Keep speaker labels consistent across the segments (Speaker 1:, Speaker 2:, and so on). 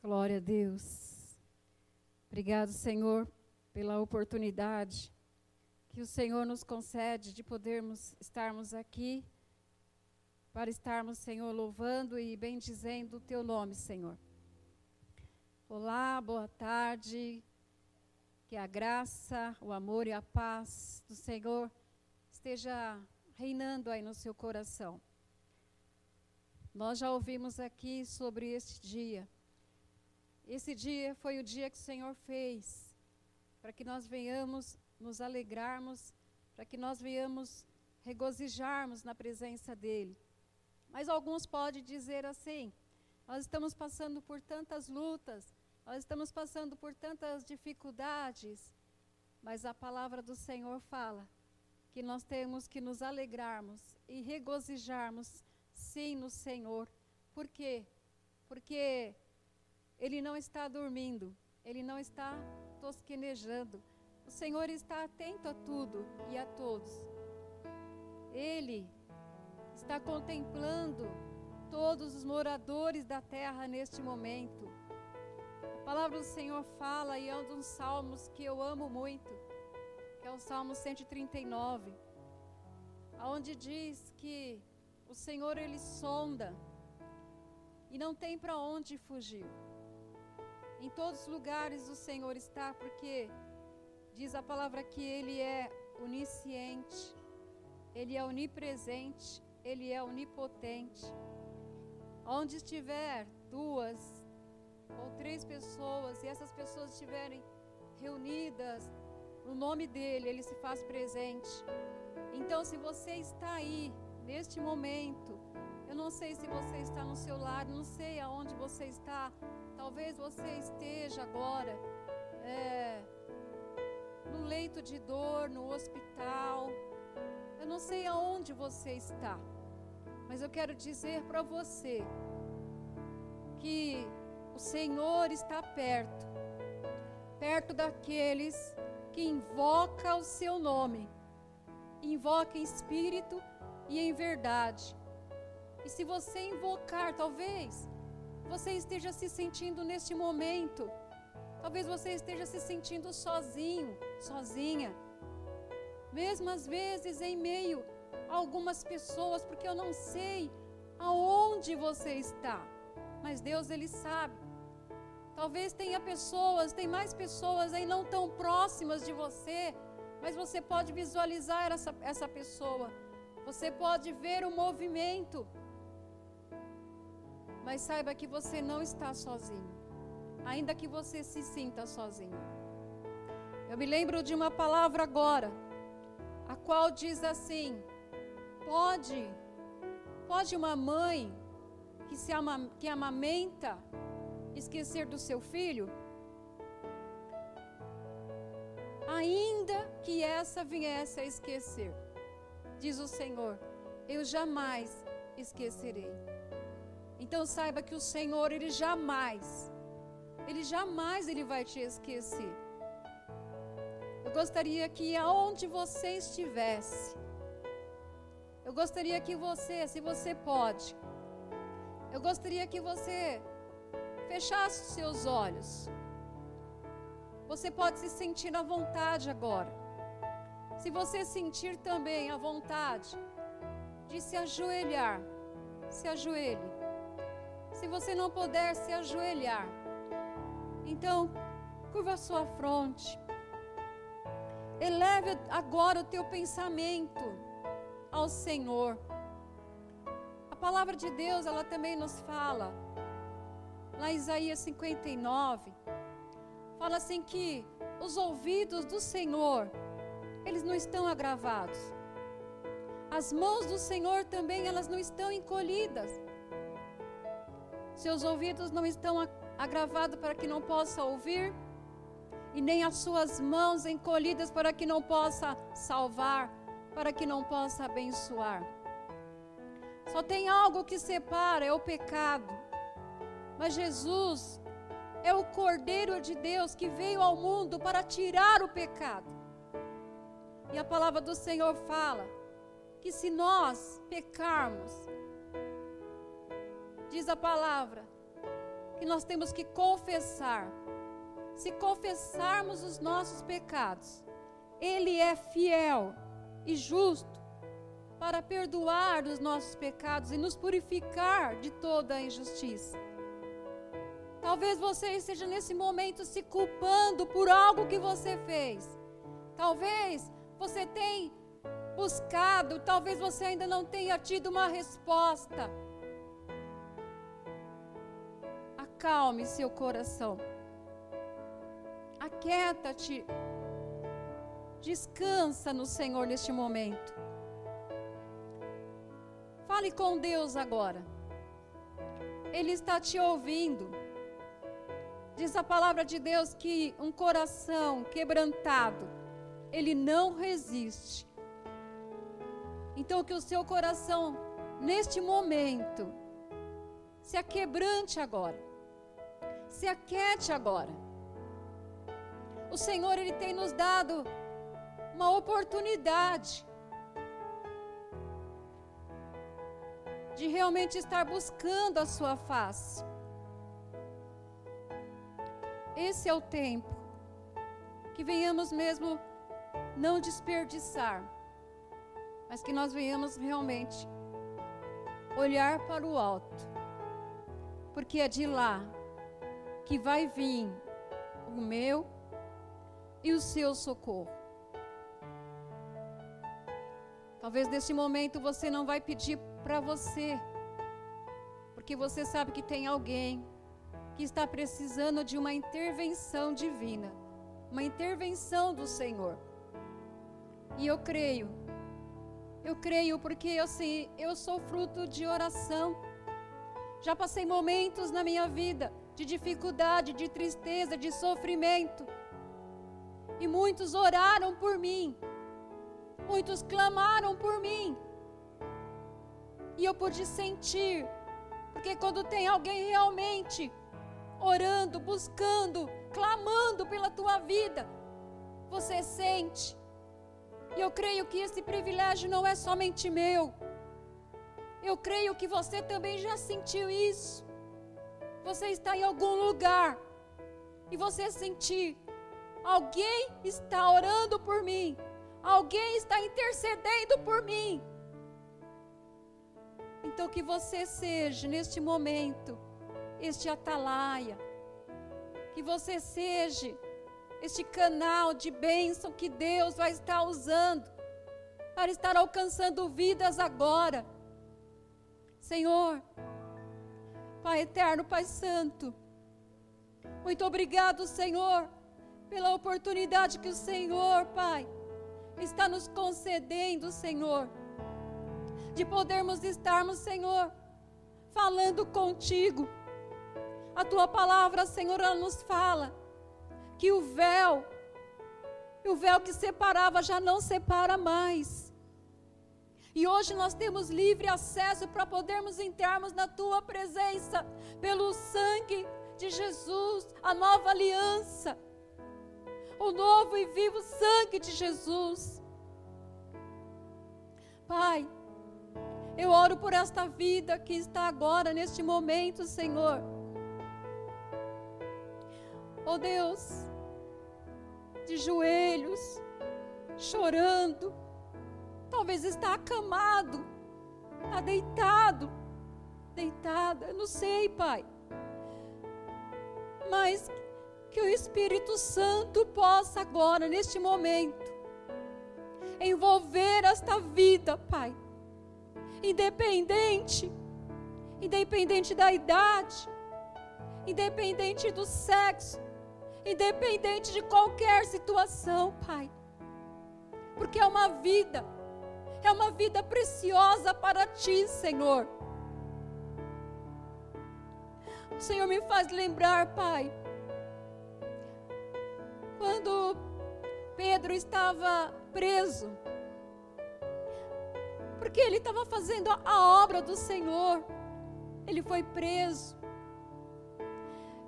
Speaker 1: Glória a Deus. Obrigado, Senhor, pela oportunidade que o Senhor nos concede de podermos estarmos aqui para estarmos, Senhor, louvando e bendizendo o teu nome, Senhor. Olá, boa tarde. Que a graça, o amor e a paz do Senhor esteja reinando aí no seu coração. Nós já ouvimos aqui sobre este dia esse dia foi o dia que o Senhor fez, para que nós venhamos nos alegrarmos, para que nós venhamos regozijarmos na presença dEle. Mas alguns podem dizer assim: nós estamos passando por tantas lutas, nós estamos passando por tantas dificuldades, mas a palavra do Senhor fala que nós temos que nos alegrarmos e regozijarmos sim no Senhor. Por quê? Porque ele não está dormindo, ele não está tosquenejando. O Senhor está atento a tudo e a todos. Ele está contemplando todos os moradores da terra neste momento. A palavra do Senhor fala e é um dos salmos que eu amo muito, que é o Salmo 139, aonde diz que o Senhor ele sonda e não tem para onde fugir. Em todos os lugares o Senhor está, porque diz a palavra que Ele é onisciente, Ele é onipresente, Ele é onipotente. Onde estiver duas ou três pessoas e essas pessoas estiverem reunidas no nome dEle, Ele se faz presente. Então, se você está aí, neste momento, eu não sei se você está no seu lar, não sei aonde você está, Talvez você esteja agora é, no leito de dor, no hospital. Eu não sei aonde você está, mas eu quero dizer para você que o Senhor está perto, perto daqueles que invoca o seu nome, invoca em espírito e em verdade. E se você invocar, talvez você esteja se sentindo neste momento. Talvez você esteja se sentindo sozinho, sozinha. Mesmo às vezes em meio a algumas pessoas, porque eu não sei aonde você está. Mas Deus ele sabe. Talvez tenha pessoas, tem mais pessoas aí não tão próximas de você, mas você pode visualizar essa, essa pessoa. Você pode ver o movimento mas saiba que você não está sozinho, ainda que você se sinta sozinho. Eu me lembro de uma palavra agora, a qual diz assim: pode, pode uma mãe que se ama, que amamenta esquecer do seu filho? Ainda que essa viesse a esquecer, diz o Senhor, eu jamais esquecerei. Então saiba que o Senhor, ele jamais, ele jamais ele vai te esquecer. Eu gostaria que aonde você estivesse, eu gostaria que você, se você pode, eu gostaria que você fechasse os seus olhos. Você pode se sentir à vontade agora. Se você sentir também a vontade de se ajoelhar, se ajoelhe. Se você não puder se ajoelhar, então curva a sua fronte. Eleve agora o teu pensamento ao Senhor. A palavra de Deus, ela também nos fala, lá em Isaías 59, fala assim que os ouvidos do Senhor, eles não estão agravados. As mãos do Senhor também, elas não estão encolhidas. Seus ouvidos não estão agravados para que não possa ouvir, e nem as suas mãos encolhidas para que não possa salvar, para que não possa abençoar. Só tem algo que separa, é o pecado. Mas Jesus é o Cordeiro de Deus que veio ao mundo para tirar o pecado. E a palavra do Senhor fala que se nós pecarmos, diz a palavra, que nós temos que confessar. Se confessarmos os nossos pecados, Ele é fiel e justo para perdoar os nossos pecados e nos purificar de toda a injustiça. Talvez você esteja nesse momento se culpando por algo que você fez. Talvez você tenha buscado, talvez você ainda não tenha tido uma resposta. Acalme seu coração. Aquieta-te. Descansa no Senhor neste momento. Fale com Deus agora. Ele está te ouvindo. Diz a palavra de Deus que um coração quebrantado, ele não resiste. Então que o seu coração neste momento se aquebrante agora. Se aquete agora. O Senhor ele tem nos dado uma oportunidade de realmente estar buscando a sua face. Esse é o tempo que venhamos mesmo não desperdiçar, mas que nós venhamos realmente olhar para o alto, porque é de lá que vai vir o meu e o seu socorro. Talvez neste momento você não vai pedir para você, porque você sabe que tem alguém que está precisando de uma intervenção divina, uma intervenção do Senhor. E eu creio, eu creio porque assim, eu sou fruto de oração. Já passei momentos na minha vida de dificuldade, de tristeza, de sofrimento. E muitos oraram por mim. Muitos clamaram por mim. E eu pude sentir, porque quando tem alguém realmente orando, buscando, clamando pela tua vida, você sente. E eu creio que esse privilégio não é somente meu. Eu creio que você também já sentiu isso. Você está em algum lugar e você sentir alguém está orando por mim, alguém está intercedendo por mim. Então que você seja neste momento este atalaia. Que você seja este canal de bênção que Deus vai estar usando para estar alcançando vidas agora. Senhor, Pai eterno, Pai santo, muito obrigado, Senhor, pela oportunidade que o Senhor, Pai, está nos concedendo, Senhor, de podermos estarmos, Senhor, falando contigo a tua palavra, Senhor, ela nos fala que o véu, o véu que separava já não separa mais. E hoje nós temos livre acesso para podermos entrarmos na tua presença pelo sangue de Jesus, a nova aliança, o novo e vivo sangue de Jesus. Pai, eu oro por esta vida que está agora, neste momento, Senhor oh Deus, de joelhos, chorando, talvez está acamado, está deitado, deitada, não sei, Pai. Mas que o Espírito Santo possa agora, neste momento, envolver esta vida, Pai. Independente, independente da idade, independente do sexo, independente de qualquer situação, Pai. Porque é uma vida, é uma vida preciosa para Ti, Senhor. O Senhor me faz lembrar, Pai, quando Pedro estava preso, porque ele estava fazendo a obra do Senhor, ele foi preso.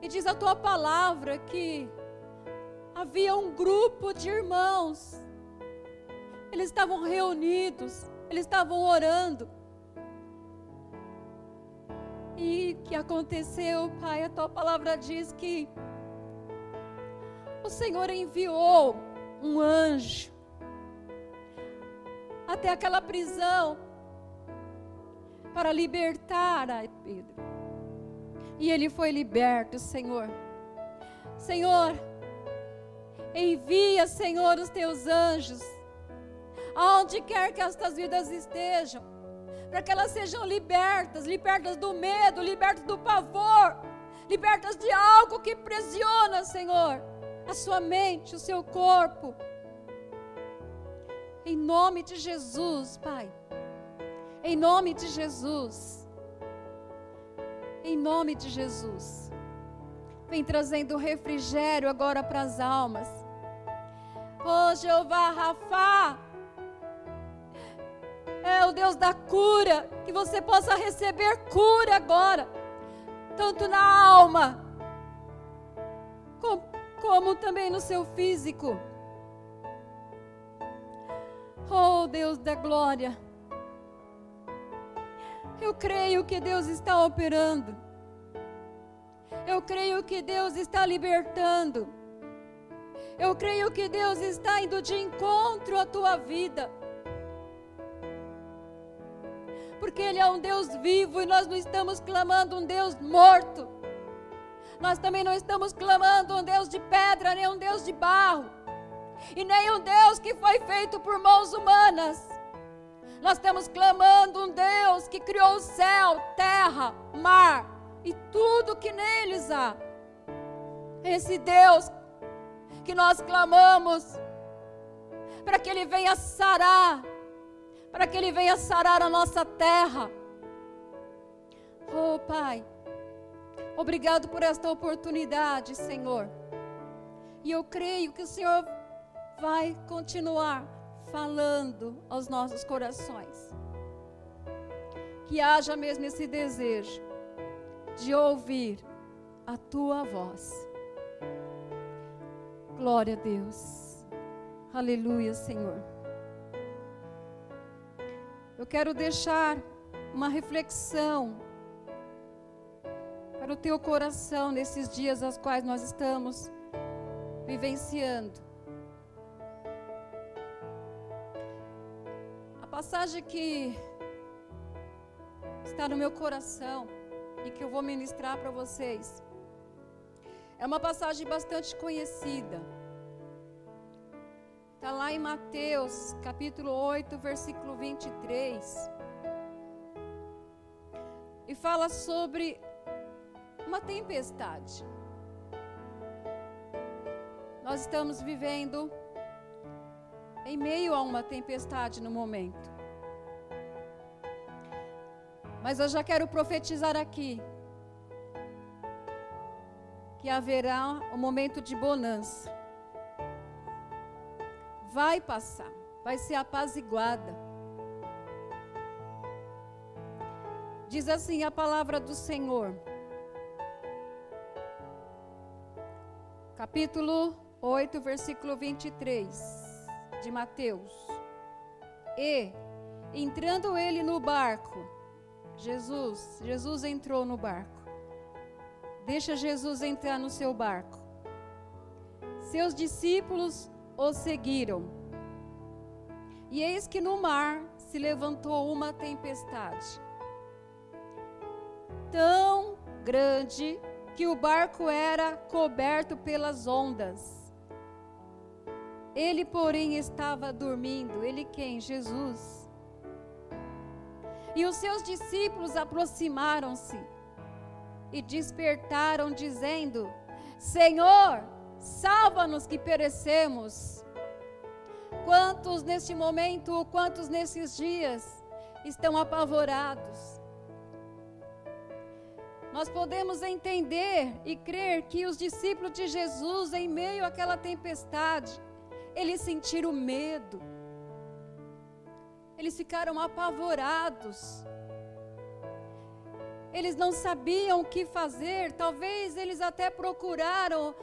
Speaker 1: E diz a tua palavra que havia um grupo de irmãos. Eles estavam reunidos, eles estavam orando. E que aconteceu, Pai, a tua palavra diz que o Senhor enviou um anjo até aquela prisão para libertar a Pedro. E ele foi liberto, Senhor. Senhor, envia, Senhor, os teus anjos, aonde quer que estas vidas estejam, para que elas sejam libertas libertas do medo, libertas do pavor, libertas de algo que presiona, Senhor, a sua mente, o seu corpo. Em nome de Jesus, Pai. Em nome de Jesus. Em nome de Jesus. Vem trazendo refrigério agora para as almas. Oh, Jeová Rafa. É o Deus da cura. Que você possa receber cura agora. Tanto na alma, como, como também no seu físico. Oh, Deus da glória. Eu creio que Deus está operando. Eu creio que Deus está libertando. Eu creio que Deus está indo de encontro à tua vida. Porque Ele é um Deus vivo e nós não estamos clamando um Deus morto. Nós também não estamos clamando um Deus de pedra, nem um Deus de barro. E nem um Deus que foi feito por mãos humanas. Nós estamos clamando um Deus que criou o céu, terra, mar e tudo que neles há. Esse Deus que nós clamamos para que Ele venha sarar, para que Ele venha sarar a nossa terra. Oh Pai, obrigado por esta oportunidade, Senhor. E eu creio que o Senhor vai continuar falando aos nossos corações. Que haja mesmo esse desejo de ouvir a tua voz. Glória a Deus. Aleluia, Senhor. Eu quero deixar uma reflexão para o teu coração nesses dias aos quais nós estamos vivenciando. passagem que está no meu coração e que eu vou ministrar para vocês é uma passagem bastante conhecida. Em Mateus, capítulo 8, versículo 23. E fala sobre uma tempestade. Nós estamos vivendo em meio a uma tempestade no momento. Mas eu já quero profetizar aqui que haverá um momento de bonança. Vai passar, vai ser apaziguada. Diz assim a palavra do Senhor. Capítulo 8, versículo 23 de Mateus. E, entrando ele no barco, Jesus, Jesus entrou no barco. Deixa Jesus entrar no seu barco. Seus discípulos o seguiram. E eis que no mar se levantou uma tempestade, tão grande que o barco era coberto pelas ondas. Ele, porém, estava dormindo. Ele quem? Jesus. E os seus discípulos aproximaram-se e despertaram, dizendo: Senhor, salva-nos que perecemos. Quantos neste momento, quantos nesses dias estão apavorados? Nós podemos entender e crer que os discípulos de Jesus, em meio àquela tempestade, eles sentiram medo. Eles ficaram apavorados. Eles não sabiam o que fazer. Talvez eles até procuraram,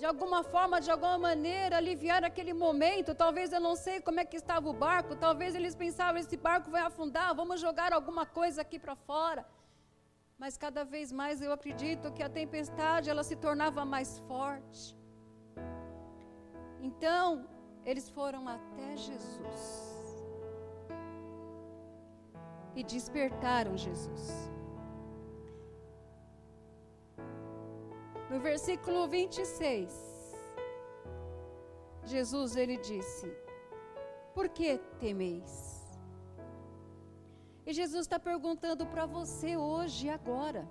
Speaker 1: de alguma forma, de alguma maneira, aliviar aquele momento. Talvez eu não sei como é que estava o barco. Talvez eles pensavam: esse barco vai afundar, vamos jogar alguma coisa aqui para fora. mas cada vez mais eu acredito que a tempestade ela se tornava mais forte. Então, eles foram até Jesus e despertaram Jesus. No versículo 26, Jesus ele disse: Por que temeis? E Jesus está perguntando para você hoje agora: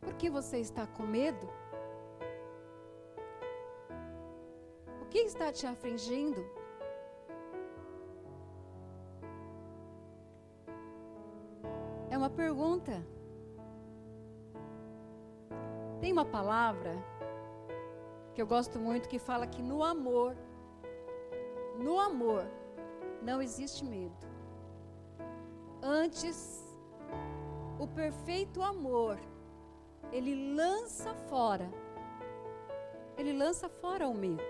Speaker 1: Por que você está com medo? O que está te afligindo? É uma pergunta. Tem uma palavra que eu gosto muito que fala que no amor, no amor, não existe medo. Antes, o perfeito amor, ele lança fora, ele lança fora o medo.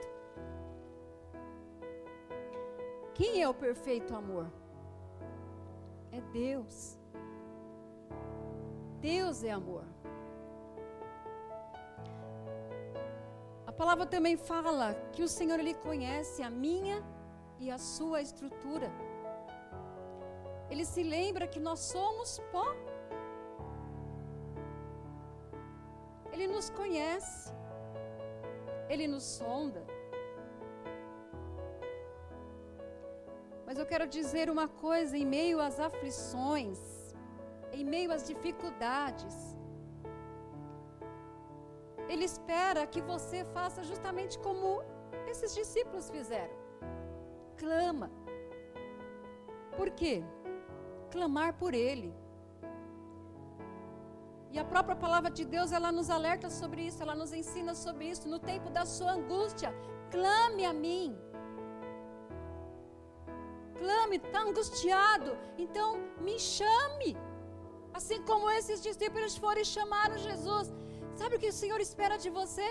Speaker 1: Quem é o perfeito amor? É Deus. Deus é amor. Palavra também fala que o Senhor ele conhece a minha e a sua estrutura. Ele se lembra que nós somos pó. Ele nos conhece. Ele nos sonda. Mas eu quero dizer uma coisa: em meio às aflições, em meio às dificuldades, Ele espera que você faça justamente como esses discípulos fizeram: clama. Por quê? clamar por Ele. E a própria palavra de Deus, ela nos alerta sobre isso, ela nos ensina sobre isso. No tempo da sua angústia, clame a mim. Clame, está angustiado, então me chame. Assim como esses discípulos foram e chamaram Jesus. Sabe o que o Senhor espera de você?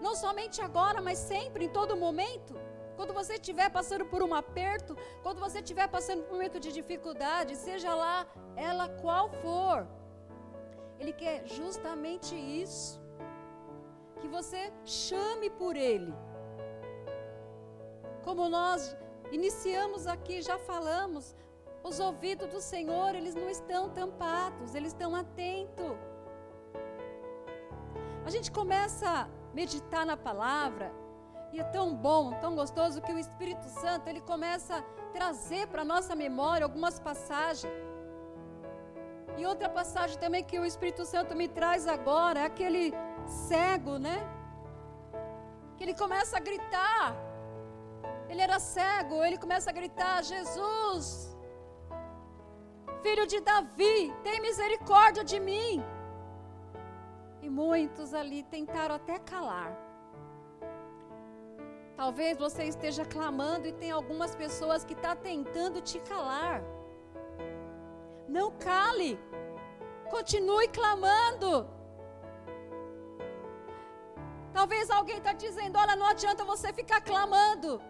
Speaker 1: Não somente agora, mas sempre, em todo momento. Quando você estiver passando por um aperto, quando você estiver passando por um momento de dificuldade, seja lá ela qual for, Ele quer justamente isso. Que você chame por Ele. Como nós iniciamos aqui, já falamos, os ouvidos do Senhor, eles não estão tampados, eles estão atentos. A gente começa a meditar na palavra, e é tão bom, tão gostoso que o Espírito Santo ele começa a trazer para nossa memória algumas passagens. E outra passagem também que o Espírito Santo me traz agora é aquele cego, né? Que ele começa a gritar. Ele era cego, ele começa a gritar: Jesus, filho de Davi, tem misericórdia de mim. E muitos ali tentaram até calar. Talvez você esteja clamando e tem algumas pessoas que estão tá tentando te calar. Não cale. Continue clamando. Talvez alguém está dizendo: olha, não adianta você ficar clamando.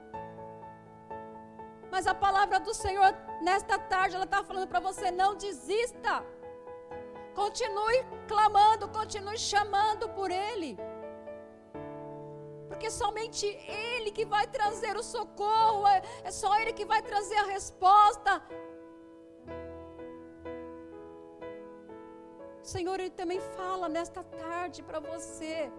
Speaker 1: Mas a palavra do Senhor, nesta tarde, ela está falando para você: não desista. Continue clamando, continue chamando por Ele porque somente Ele que vai trazer o socorro, é, é só Ele que vai trazer a resposta. O Senhor, Ele também fala nesta tarde para você.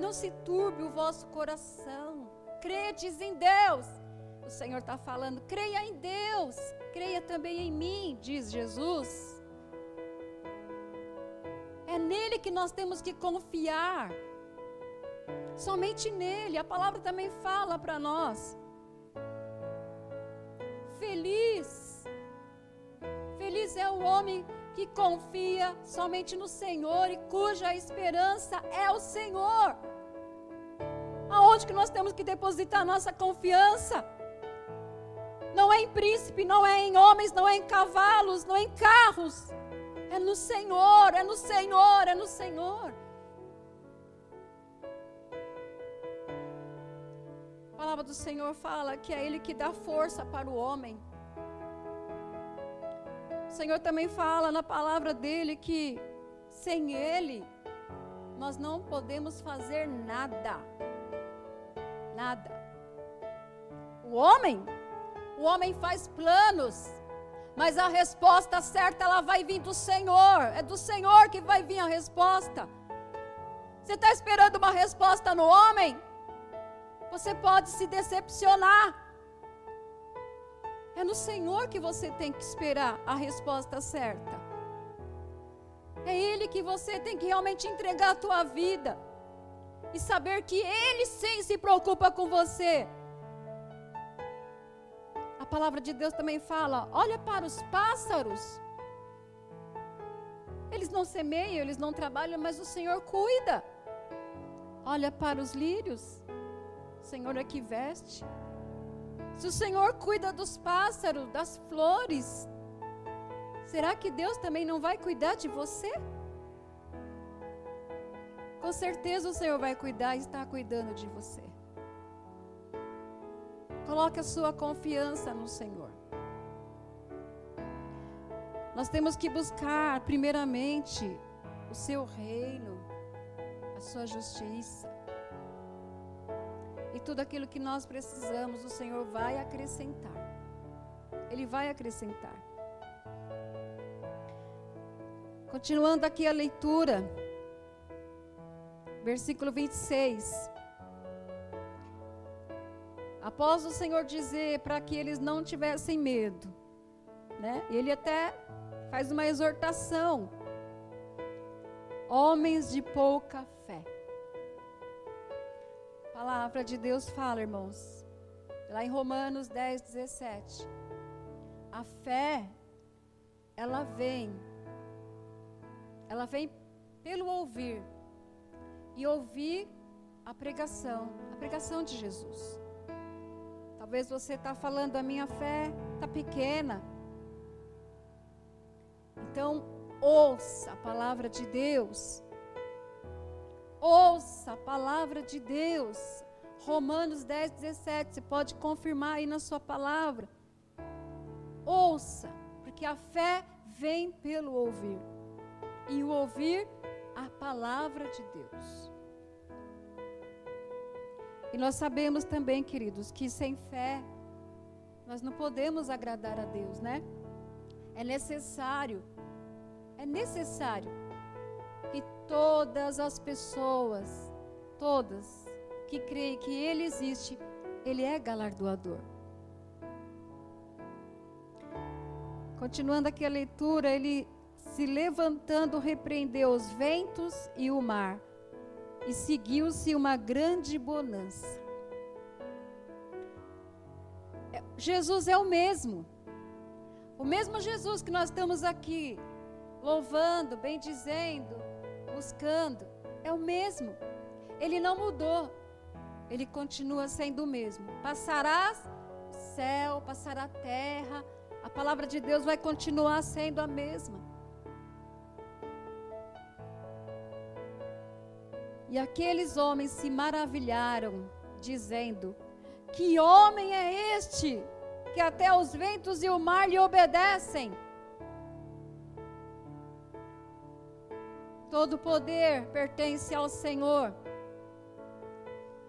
Speaker 1: Não se turbe o vosso coração. Credes em Deus. O Senhor está falando, creia em Deus, creia também em mim, diz Jesus. É nele que nós temos que confiar. Somente nele. A palavra também fala para nós. Feliz. Feliz é o homem que confia somente no Senhor e cuja esperança é o Senhor. Aonde que nós temos que depositar nossa confiança? Não é em príncipe, não é em homens, não é em cavalos, não é em carros. É no Senhor, é no Senhor, é no Senhor. palavra do Senhor fala que é Ele que dá força para o homem. Senhor também fala na palavra dele que sem Ele nós não podemos fazer nada. Nada. O homem, o homem faz planos, mas a resposta certa ela vai vir do Senhor. É do Senhor que vai vir a resposta. Você está esperando uma resposta no homem? Você pode se decepcionar. É no Senhor que você tem que esperar a resposta certa. É Ele que você tem que realmente entregar a tua vida. E saber que Ele sim se preocupa com você. A palavra de Deus também fala: olha para os pássaros. Eles não semeiam, eles não trabalham, mas o Senhor cuida. Olha para os lírios. O Senhor é que veste. Se o Senhor cuida dos pássaros, das flores, será que Deus também não vai cuidar de você? Com certeza o Senhor vai cuidar e está cuidando de você. Coloque a sua confiança no Senhor. Nós temos que buscar, primeiramente, o seu reino, a sua justiça. E tudo aquilo que nós precisamos, o Senhor vai acrescentar. Ele vai acrescentar. Continuando aqui a leitura, versículo 26. Após o Senhor dizer para que eles não tivessem medo, né? Ele até faz uma exortação. Homens de pouca fé palavra de Deus fala, irmãos. Lá em Romanos 10, 17. A fé, ela vem. Ela vem pelo ouvir. E ouvir a pregação. A pregação de Jesus. Talvez você está falando, a minha fé está pequena. Então, ouça a palavra de Deus Ouça a palavra de Deus. Romanos 10, 17. Você pode confirmar aí na sua palavra. Ouça, porque a fé vem pelo ouvir. E o ouvir a palavra de Deus. E nós sabemos também, queridos, que sem fé nós não podemos agradar a Deus, né? É necessário, é necessário que todas as pessoas, todas que creem que Ele existe, Ele é galardoador. Continuando aqui a leitura, ele se levantando repreendeu os ventos e o mar, e seguiu-se uma grande bonança. É, Jesus é o mesmo. O mesmo Jesus que nós estamos aqui louvando, bendizendo, buscando, é o mesmo. Ele não mudou. Ele continua sendo o mesmo. Passarás o céu, passará a terra. A palavra de Deus vai continuar sendo a mesma. E aqueles homens se maravilharam, dizendo: Que homem é este que até os ventos e o mar lhe obedecem? Todo poder pertence ao Senhor.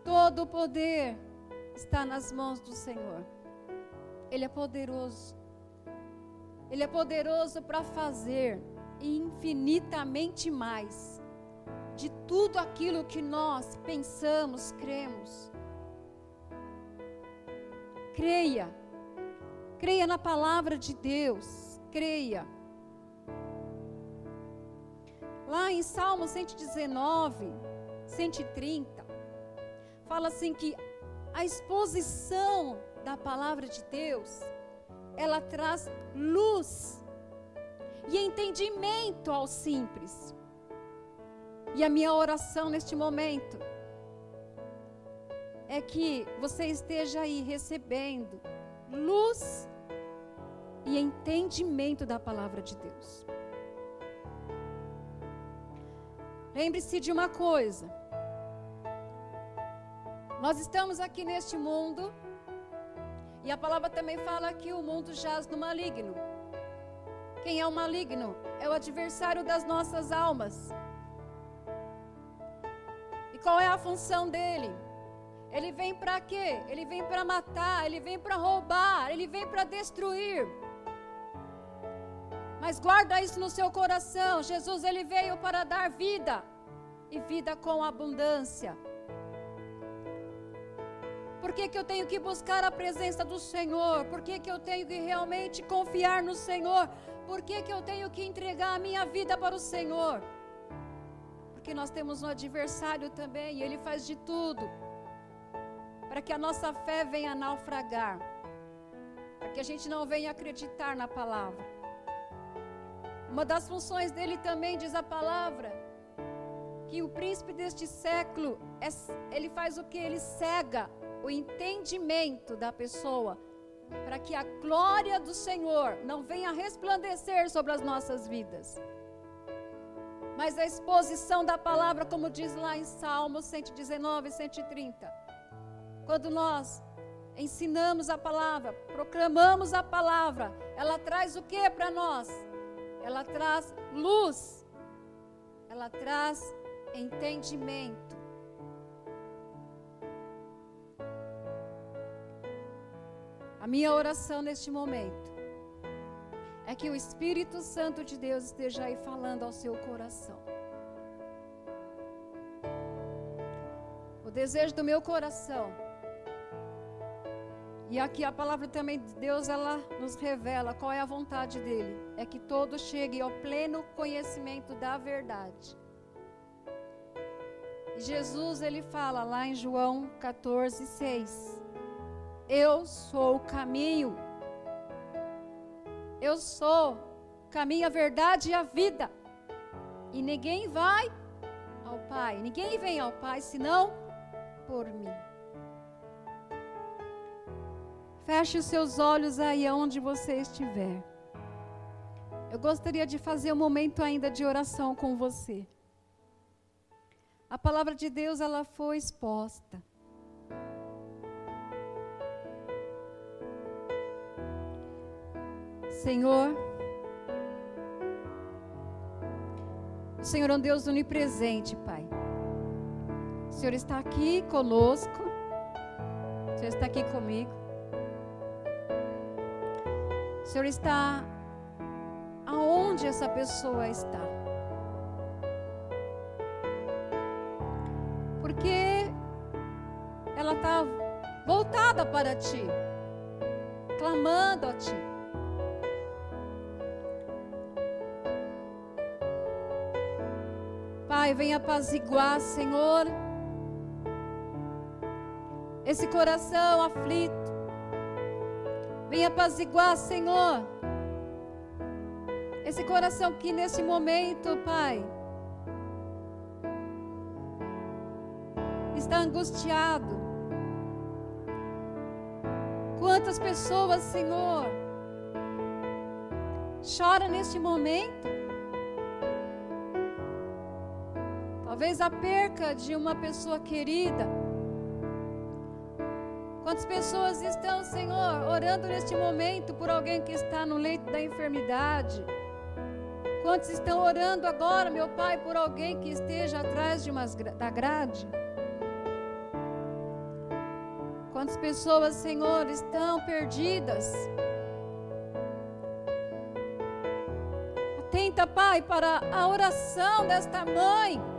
Speaker 1: Todo poder está nas mãos do Senhor. Ele é poderoso. Ele é poderoso para fazer infinitamente mais tudo aquilo que nós pensamos, cremos. Creia. Creia na palavra de Deus. Creia. Lá em Salmo 119, 130, fala assim que a exposição da palavra de Deus, ela traz luz e entendimento ao simples. E a minha oração neste momento é que você esteja aí recebendo luz e entendimento da palavra de Deus. Lembre-se de uma coisa. Nós estamos aqui neste mundo, e a palavra também fala que o mundo jaz no maligno. Quem é o maligno? É o adversário das nossas almas. Qual é a função dele? Ele vem para quê? Ele vem para matar, ele vem para roubar, ele vem para destruir. Mas guarda isso no seu coração. Jesus ele veio para dar vida e vida com abundância. Por que, que eu tenho que buscar a presença do Senhor? Por que, que eu tenho que realmente confiar no Senhor? Por que, que eu tenho que entregar a minha vida para o Senhor? Porque nós temos um adversário também e ele faz de tudo para que a nossa fé venha naufragar, para que a gente não venha acreditar na palavra. Uma das funções dele também diz a palavra que o príncipe deste século é, ele faz o que ele cega o entendimento da pessoa para que a glória do Senhor não venha resplandecer sobre as nossas vidas. Mas a exposição da palavra, como diz lá em Salmos 119 e 130, quando nós ensinamos a palavra, proclamamos a palavra, ela traz o que para nós? Ela traz luz, ela traz entendimento. A minha oração neste momento é que o Espírito Santo de Deus esteja aí falando ao seu coração. O desejo do meu coração. E aqui a palavra também de Deus, ela nos revela qual é a vontade dele. É que todos cheguem ao pleno conhecimento da verdade. E Jesus, ele fala lá em João 14, 6. Eu sou o caminho. Eu sou o caminho, a verdade e a vida. E ninguém vai ao Pai, ninguém vem ao Pai senão por mim. Feche os seus olhos aí onde você estiver. Eu gostaria de fazer um momento ainda de oração com você. A palavra de Deus ela foi exposta. Senhor, o Senhor é um Deus onipresente, Pai. O Senhor está aqui conosco, o Senhor está aqui comigo. O Senhor está aonde essa pessoa está. Porque ela está voltada para Ti, clamando a Ti. Pai, venha apaziguar, Senhor, esse coração aflito. Venha apaziguar, Senhor, esse coração que nesse momento, Pai, está angustiado. Quantas pessoas, Senhor, choram neste momento talvez a perca de uma pessoa querida. Quantas pessoas estão, Senhor, orando neste momento por alguém que está no leito da enfermidade? Quantos estão orando agora, meu Pai, por alguém que esteja atrás de umas, da grade? Quantas pessoas, Senhor, estão perdidas? Atenta, Pai, para a oração desta mãe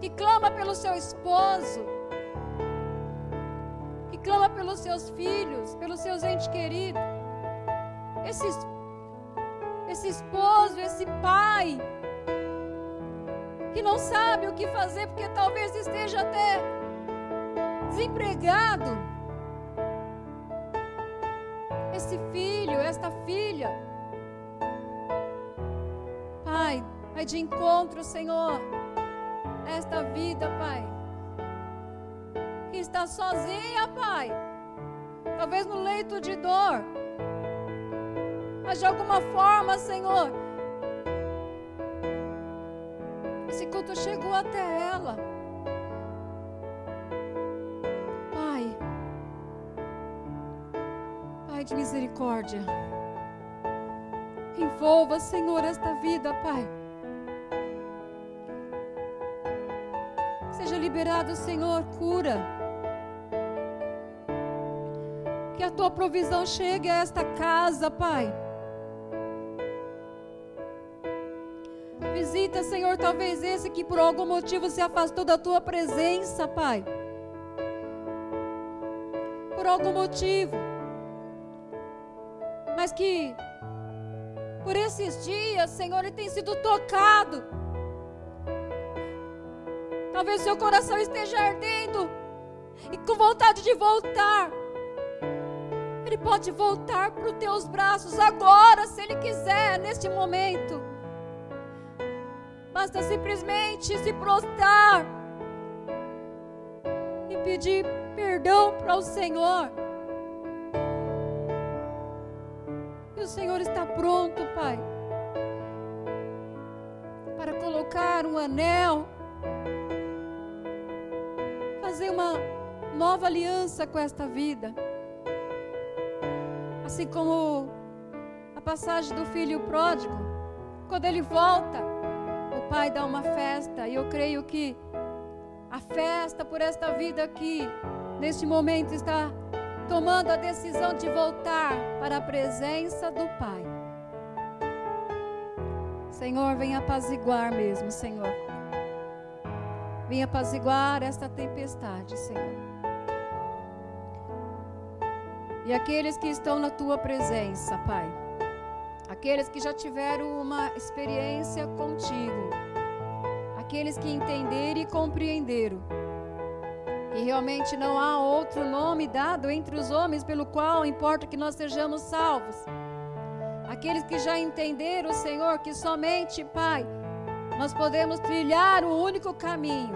Speaker 1: que clama pelo seu esposo, que clama pelos seus filhos, pelos seus entes queridos. Esse, esse esposo, esse pai, que não sabe o que fazer porque talvez esteja até desempregado. Esse filho, esta filha. Pai, vai de encontro, Senhor esta vida, Pai. Que está sozinha, Pai. Talvez no leito de dor. Mas de alguma forma, Senhor, esse culto chegou até ela. Pai, Pai de misericórdia, Envolva, Senhor, esta vida, Pai. Liberado, Senhor, cura. Que a tua provisão chegue a esta casa, Pai. Visita, Senhor, talvez esse que por algum motivo se afastou da tua presença, Pai. Por algum motivo. Mas que por esses dias, Senhor, ele tem sido tocado. Talvez seu coração esteja ardendo e com vontade de voltar. Ele pode voltar para os teus braços agora, se ele quiser, neste momento. Basta simplesmente se prostrar e pedir perdão para o Senhor. E o Senhor está pronto, Pai, para colocar um anel, uma nova aliança com esta vida. Assim como a passagem do filho pródigo, quando ele volta, o pai dá uma festa, e eu creio que a festa por esta vida aqui, neste momento, está tomando a decisão de voltar para a presença do Pai. Senhor, venha apaziguar mesmo, Senhor. Venha apaziguar esta tempestade, Senhor. E aqueles que estão na tua presença, Pai. Aqueles que já tiveram uma experiência contigo. Aqueles que entenderam e compreenderam. E realmente não há outro nome dado entre os homens pelo qual importa que nós sejamos salvos. Aqueles que já entenderam, Senhor, que somente, Pai, nós podemos trilhar o único caminho.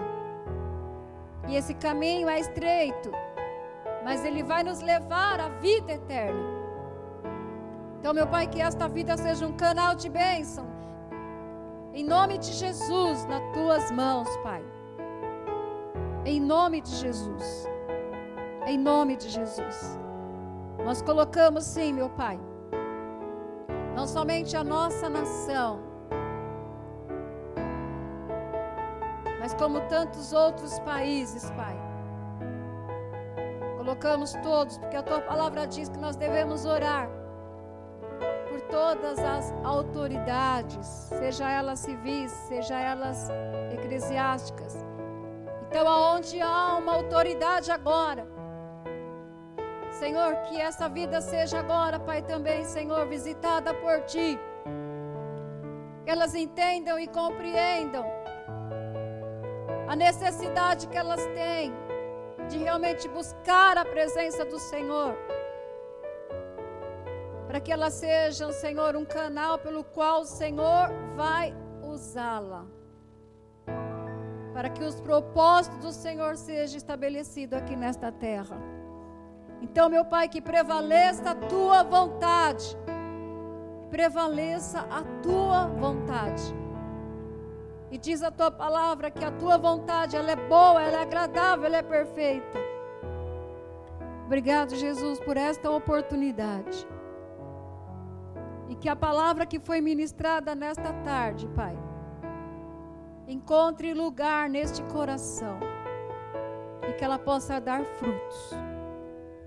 Speaker 1: E esse caminho é estreito, mas ele vai nos levar à vida eterna. Então, meu Pai, que esta vida seja um canal de bênção. Em nome de Jesus, nas tuas mãos, Pai. Em nome de Jesus. Em nome de Jesus. Nós colocamos sim, meu Pai. Não somente a nossa nação, mas como tantos outros países, Pai. Colocamos todos, porque a tua palavra diz que nós devemos orar por todas as autoridades, seja elas civis, seja elas eclesiásticas. Então, aonde há uma autoridade agora, Senhor, que essa vida seja agora, Pai, também, Senhor, visitada por Ti. Que elas entendam e compreendam a necessidade que elas têm de realmente buscar a presença do Senhor. Para que elas sejam, Senhor, um canal pelo qual o Senhor vai usá-la. Para que os propósitos do Senhor sejam estabelecidos aqui nesta terra. Então, meu Pai, que prevaleça a tua vontade. Prevaleça a tua vontade. E diz a tua palavra que a tua vontade, ela é boa, ela é agradável, ela é perfeita. Obrigado, Jesus, por esta oportunidade. E que a palavra que foi ministrada nesta tarde, Pai, encontre lugar neste coração. E que ela possa dar frutos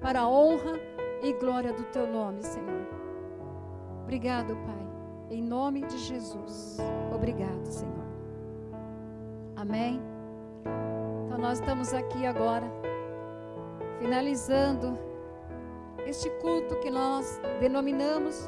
Speaker 1: para a honra e glória do teu nome, Senhor. Obrigado, Pai. Em nome de Jesus. Obrigado, Senhor. Amém. Então nós estamos aqui agora finalizando este culto que nós denominamos